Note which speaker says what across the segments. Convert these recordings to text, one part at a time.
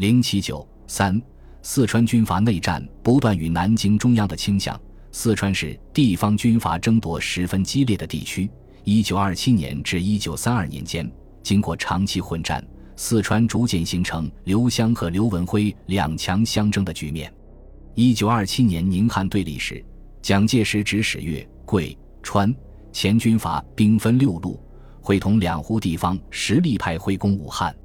Speaker 1: 零七九三，四川军阀内战不断与南京中央的倾向。四川是地方军阀争夺十分激烈的地区。一九二七年至一九三二年间，经过长期混战，四川逐渐形成刘湘和刘文辉两强相争的局面。一九二七年宁汉对立时，蒋介石指使粤、桂、川前军阀兵分六路，会同两湖地方实力派会攻武汉。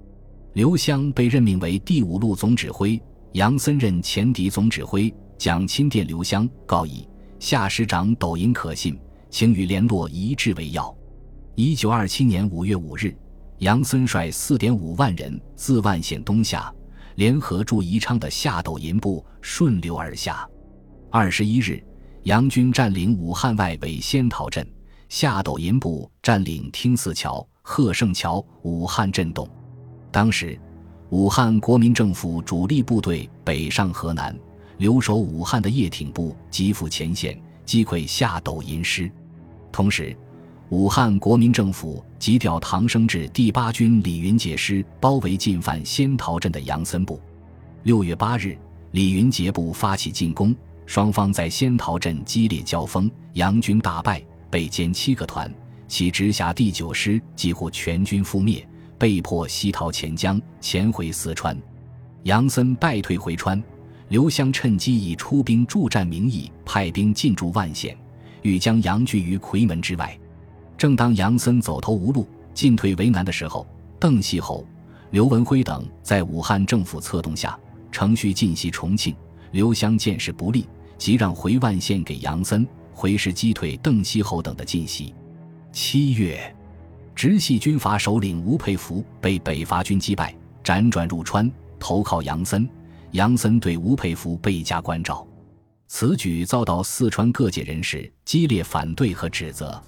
Speaker 1: 刘湘被任命为第五路总指挥，杨森任前敌总指挥。蒋钦电刘湘，告以夏师长抖音可信，请与联络一致为要。一九二七年五月五日，杨森率四点五万人自万县东下，联合驻宜昌的夏抖音部顺流而下。二十一日，杨军占领武汉外围仙桃镇，夏抖音部占领听寺桥、贺胜桥，武汉震动。当时，武汉国民政府主力部队北上河南，留守武汉的叶挺部急赴前线，击溃夏斗银师。同时，武汉国民政府急调唐生智第八军李云杰师包围进犯仙桃镇的杨森部。六月八日，李云杰部发起进攻，双方在仙桃镇激烈交锋，杨军大败，被歼七个团，其直辖第九师几乎全军覆灭。被迫西逃潜江，潜回四川。杨森败退回川，刘湘趁机以出兵助战名义派兵进驻万县，欲将杨拒于夔门之外。正当杨森走投无路、进退为难的时候，邓锡侯、刘文辉等在武汉政府策动下，乘虚进袭重庆。刘湘见势不利，即让回万县给杨森，回师击退邓锡侯等的进袭。七月。直系军阀首领吴佩孚被北伐军击败，辗转入川投靠杨森。杨森对吴佩孚倍加关照，此举遭到四川各界人士激烈反对和指责。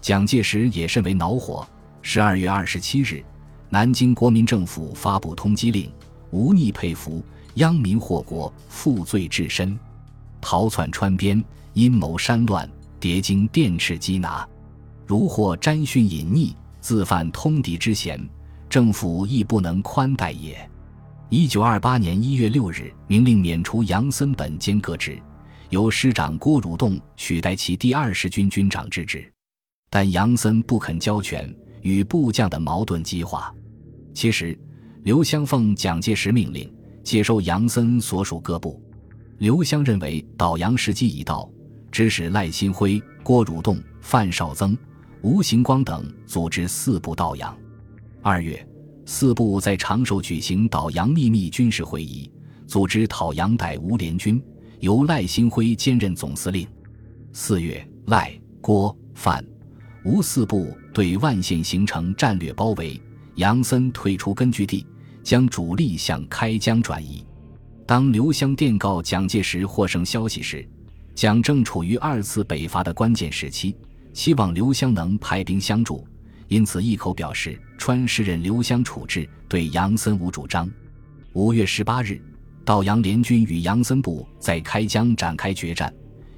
Speaker 1: 蒋介石也甚为恼火。十二月二十七日，南京国民政府发布通缉令：无逆佩孚，殃民祸国，负罪至深，逃窜川边，阴谋山乱，谍经电斥缉拿，如获沾讯隐匿。自犯通敌之嫌，政府亦不能宽待也。一九二八年一月六日，明令免除杨森本兼各职，由师长郭汝栋取代其第二十军军长之职。但杨森不肯交权，与部将的矛盾激化。其实，刘湘奉蒋介石命令接收杨森所属各部。刘湘认为倒杨时机已到，指使赖新辉、郭汝栋、范绍曾。吴行光等组织四部到阳。二月，四部在长寿举行导阳秘密军事会议，组织讨阳逮吴联军，由赖新辉兼任总司令。四月，赖、郭、范、吴四部对万县形成战略包围，杨森退出根据地，将主力向开江转移。当刘湘电告蒋介石获胜消息时，蒋正处于二次北伐的关键时期。希望刘湘能派兵相助，因此一口表示川师任刘湘处置，对杨森无主张。五月十八日，道阳联军与杨森部在开江展开决战。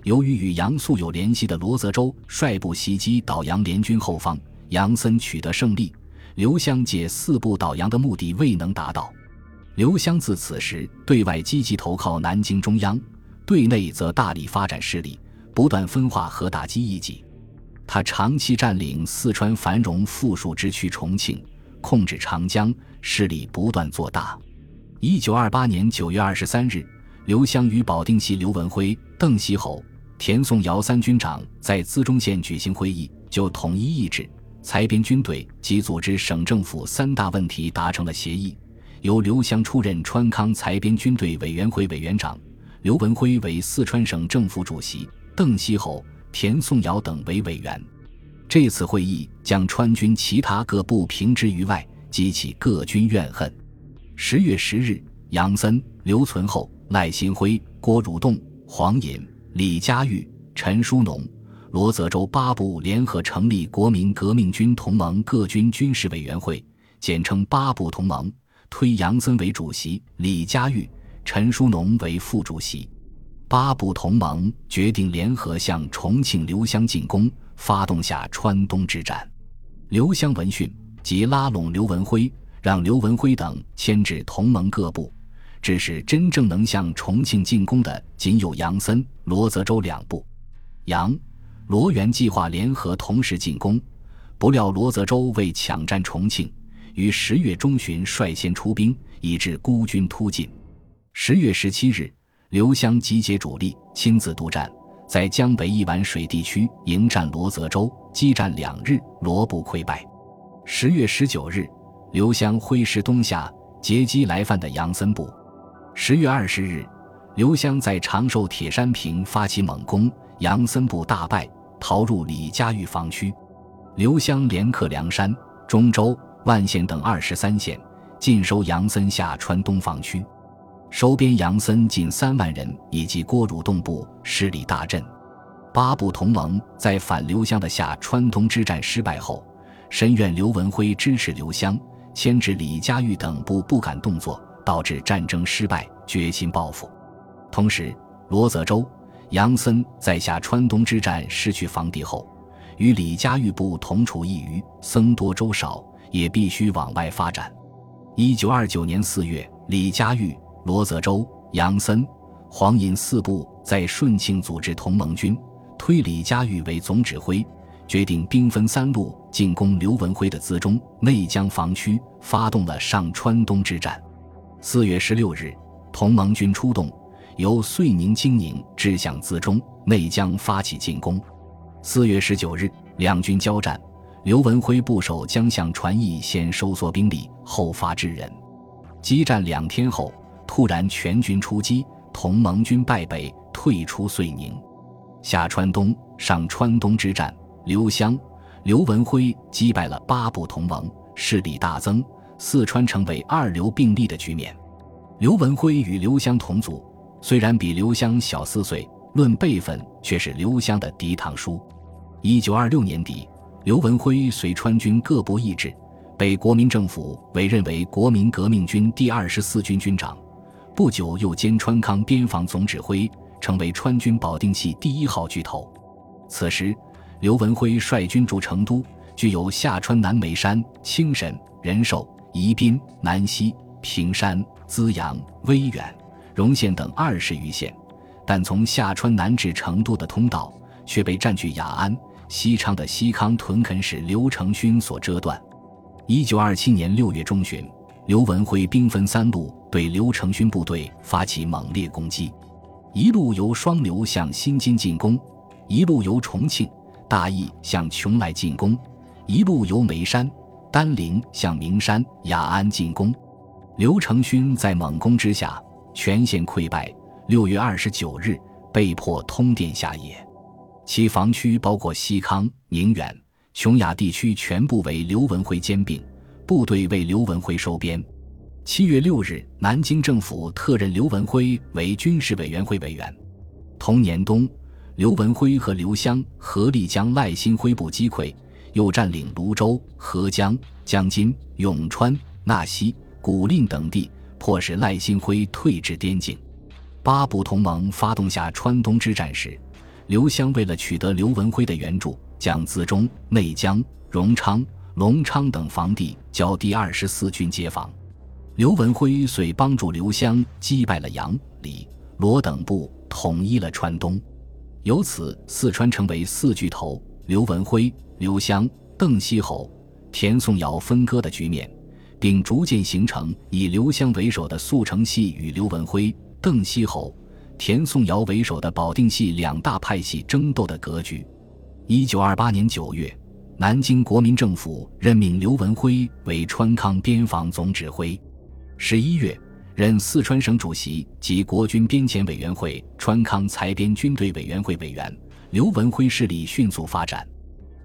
Speaker 1: 由于与杨素有联系的罗泽洲率部袭击道阳联军后方，杨森取得胜利。刘湘借四部倒阳的目的未能达到。刘湘自此时对外积极投靠南京中央，对内则大力发展势力，不断分化和打击异己。他长期占领四川繁荣富庶之区重庆，控制长江，势力不断做大。一九二八年九月二十三日，刘湘与保定系刘文辉、邓锡侯、田颂尧三军长在资中县举行会议，就统一意志、裁编军队及组织省政府三大问题达成了协议。由刘湘出任川康裁编军队委员会委员长，刘文辉为四川省政府主席，邓锡侯。田颂尧等为委员。这次会议将川军其他各部平之于外，激起各军怨恨。十月十日，杨森、刘存厚、赖新辉、郭汝栋、黄隐、李佳玉、陈书农、罗泽洲八部联合成立国民革命军同盟各军军事委员会，简称八部同盟，推杨森为主席，李佳玉、陈书农为副主席。八部同盟决定联合向重庆刘湘进攻，发动下川东之战。刘湘闻讯，即拉拢刘文辉，让刘文辉等牵制同盟各部，致使真正能向重庆进攻的仅有杨森、罗泽州两部。杨、罗元计划联合同时进攻，不料罗泽州为抢占重庆，于十月中旬率先出兵，以致孤军突进。十月十七日，刘湘集结主力，亲自督战。在江北一碗水地区迎战罗泽州，激战两日，罗部溃败。十月十九日，刘湘挥师东下，截击来犯的杨森部。十月二十日，刘湘在长寿铁山坪发起猛攻，杨森部大败，逃入李家峪防区。刘湘连克梁山、中州、万县等二十三县，尽收杨森下川东防区。收编杨森近三万人，以及郭汝栋部势力大振。八部同盟在反刘湘的下川东之战失败后，深怨刘文辉支持刘湘，牵制李家峪等部不敢动作，导致战争失败，决心报复。同时，罗泽州、杨森在下川东之战失去防地后，与李家峪部同处一隅，僧多粥少，也必须往外发展。一九二九年四月，李家峪。罗泽州、杨森、黄寅四部在顺庆组织同盟军，推李家峪为总指挥，决定兵分三路进攻刘文辉的资中、内江防区，发动了上川东之战。四月十六日，同盟军出动，由遂宁、经宁至向资中、内江发起进攻。四月十九日，两军交战，刘文辉部首将向传译先收缩兵力，后发制人。激战两天后。突然全军出击，同盟军败北，退出遂宁。下川东、上川东之战，刘湘、刘文辉击败了八部同盟，势力大增，四川成为二流并立的局面。刘文辉与刘湘同族，虽然比刘湘小四岁，论辈分却是刘湘的嫡堂叔。一九二六年底，刘文辉随川军各部议制，被国民政府委任为国民革命军第二十四军军长。不久，又兼川康边防总指挥，成为川军保定系第一号巨头。此时，刘文辉率军驻成都，具有下川南眉山、青神、仁寿、宜宾、南溪、平山、资阳、威远、荣县等二十余县，但从下川南至成都的通道却被占据雅安、西昌的西康屯垦使刘承勋所遮断。一九二七年六月中旬。刘文辉兵分三路对刘承勋部队发起猛烈攻击，一路由双流向新津进攻，一路由重庆、大邑向邛崃进攻，一路由眉山、丹陵向名山、雅安进攻。刘承勋在猛攻之下全线溃败，六月二十九日被迫通电下野。其防区包括西康、宁远、琼雅地区，全部为刘文辉兼并。部队为刘文辉收编。七月六日，南京政府特任刘文辉为军事委员会委员。同年冬，刘文辉和刘湘合力将赖新辉部击溃，又占领泸州、合江、江津、永川、纳西、古蔺等地，迫使赖新辉退至边境。八部同盟发动下川东之战时，刘湘为了取得刘文辉的援助，将资中、内江、荣昌。隆昌等防地交第二十四军接防，刘文辉遂帮助刘湘击败了杨、李、罗等部，统一了川东，由此四川成为四巨头：刘文辉、刘湘、邓锡侯、田颂尧分割的局面，并逐渐形成以刘湘为首的速成系与刘文辉、邓锡侯、田颂尧为首的保定系两大派系争斗的格局。一九二八年九月。南京国民政府任命刘文辉为川康边防总指挥，十一月任四川省主席及国军边检委员会川康裁编军队委员会委员。刘文辉势力迅速发展。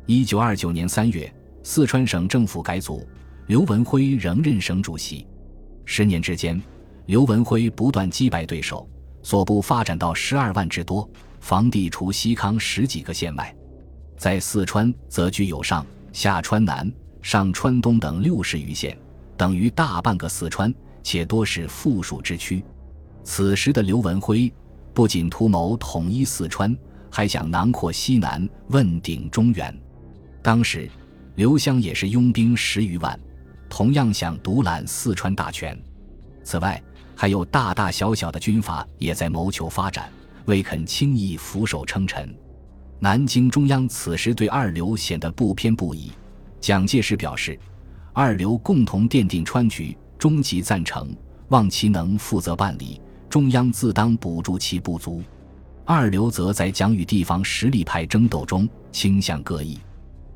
Speaker 1: 一九二九年三月，四川省政府改组，刘文辉仍任省主席。十年之间，刘文辉不断击败对手，所部发展到十二万之多，防地除西康十几个县外。在四川，则具有上下川南、上川东等六十余县，等于大半个四川，且多是富庶之区。此时的刘文辉不仅图谋统一四川，还想囊括西南，问鼎中原。当时，刘湘也是拥兵十余万，同样想独揽四川大权。此外，还有大大小小的军阀也在谋求发展，未肯轻易俯首称臣。南京中央此时对二流显得不偏不倚。蒋介石表示，二流共同奠定川局，终极赞成，望其能负责办理，中央自当补助其不足。二流则在蒋与地方实力派争斗中倾向各异。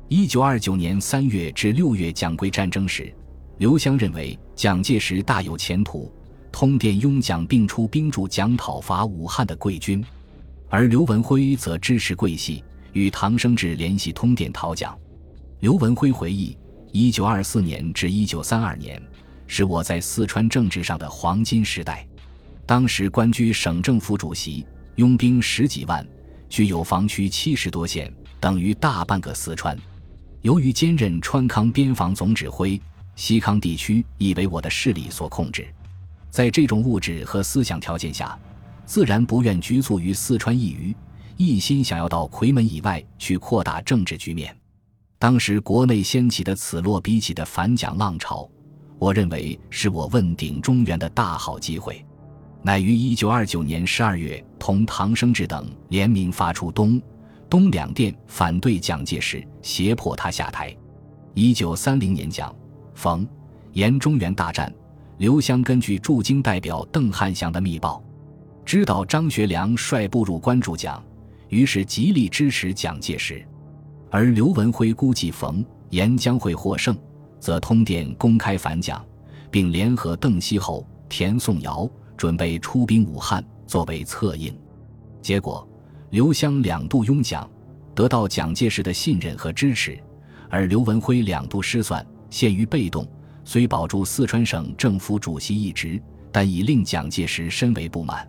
Speaker 1: 一九二九年三月至六月蒋桂战争时，刘湘认为蒋介石大有前途，通电拥蒋并出兵助蒋讨伐武汉的桂军，而刘文辉则支持桂系，与唐生智联系通电讨蒋。刘文辉回忆：一九二四年至一九三二年，是我在四川政治上的黄金时代，当时官居省政府主席，拥兵十几万，具有防区七十多县，等于大半个四川。由于兼任川康边防总指挥，西康地区已为我的势力所控制。在这种物质和思想条件下，自然不愿局促于四川一隅，一心想要到夔门以外去扩大政治局面。当时国内掀起的此落彼起的反蒋浪潮，我认为是我问鼎中原的大好机会，乃于一九二九年十二月，同唐生智等联名发出东。东两电反对蒋介石，胁迫他下台。一九三零年，蒋、冯、沿中原大战，刘湘根据驻京代表邓汉祥的密报，知道张学良率部入关注蒋，于是极力支持蒋介石。而刘文辉估计冯、沿将会获胜，则通电公开反蒋，并联合邓锡侯、田颂尧准备出兵武汉作为策应。结果。刘湘两度拥蒋，得到蒋介石的信任和支持，而刘文辉两度失算，陷于被动。虽保住四川省政府主席一职，但已令蒋介石深为不满。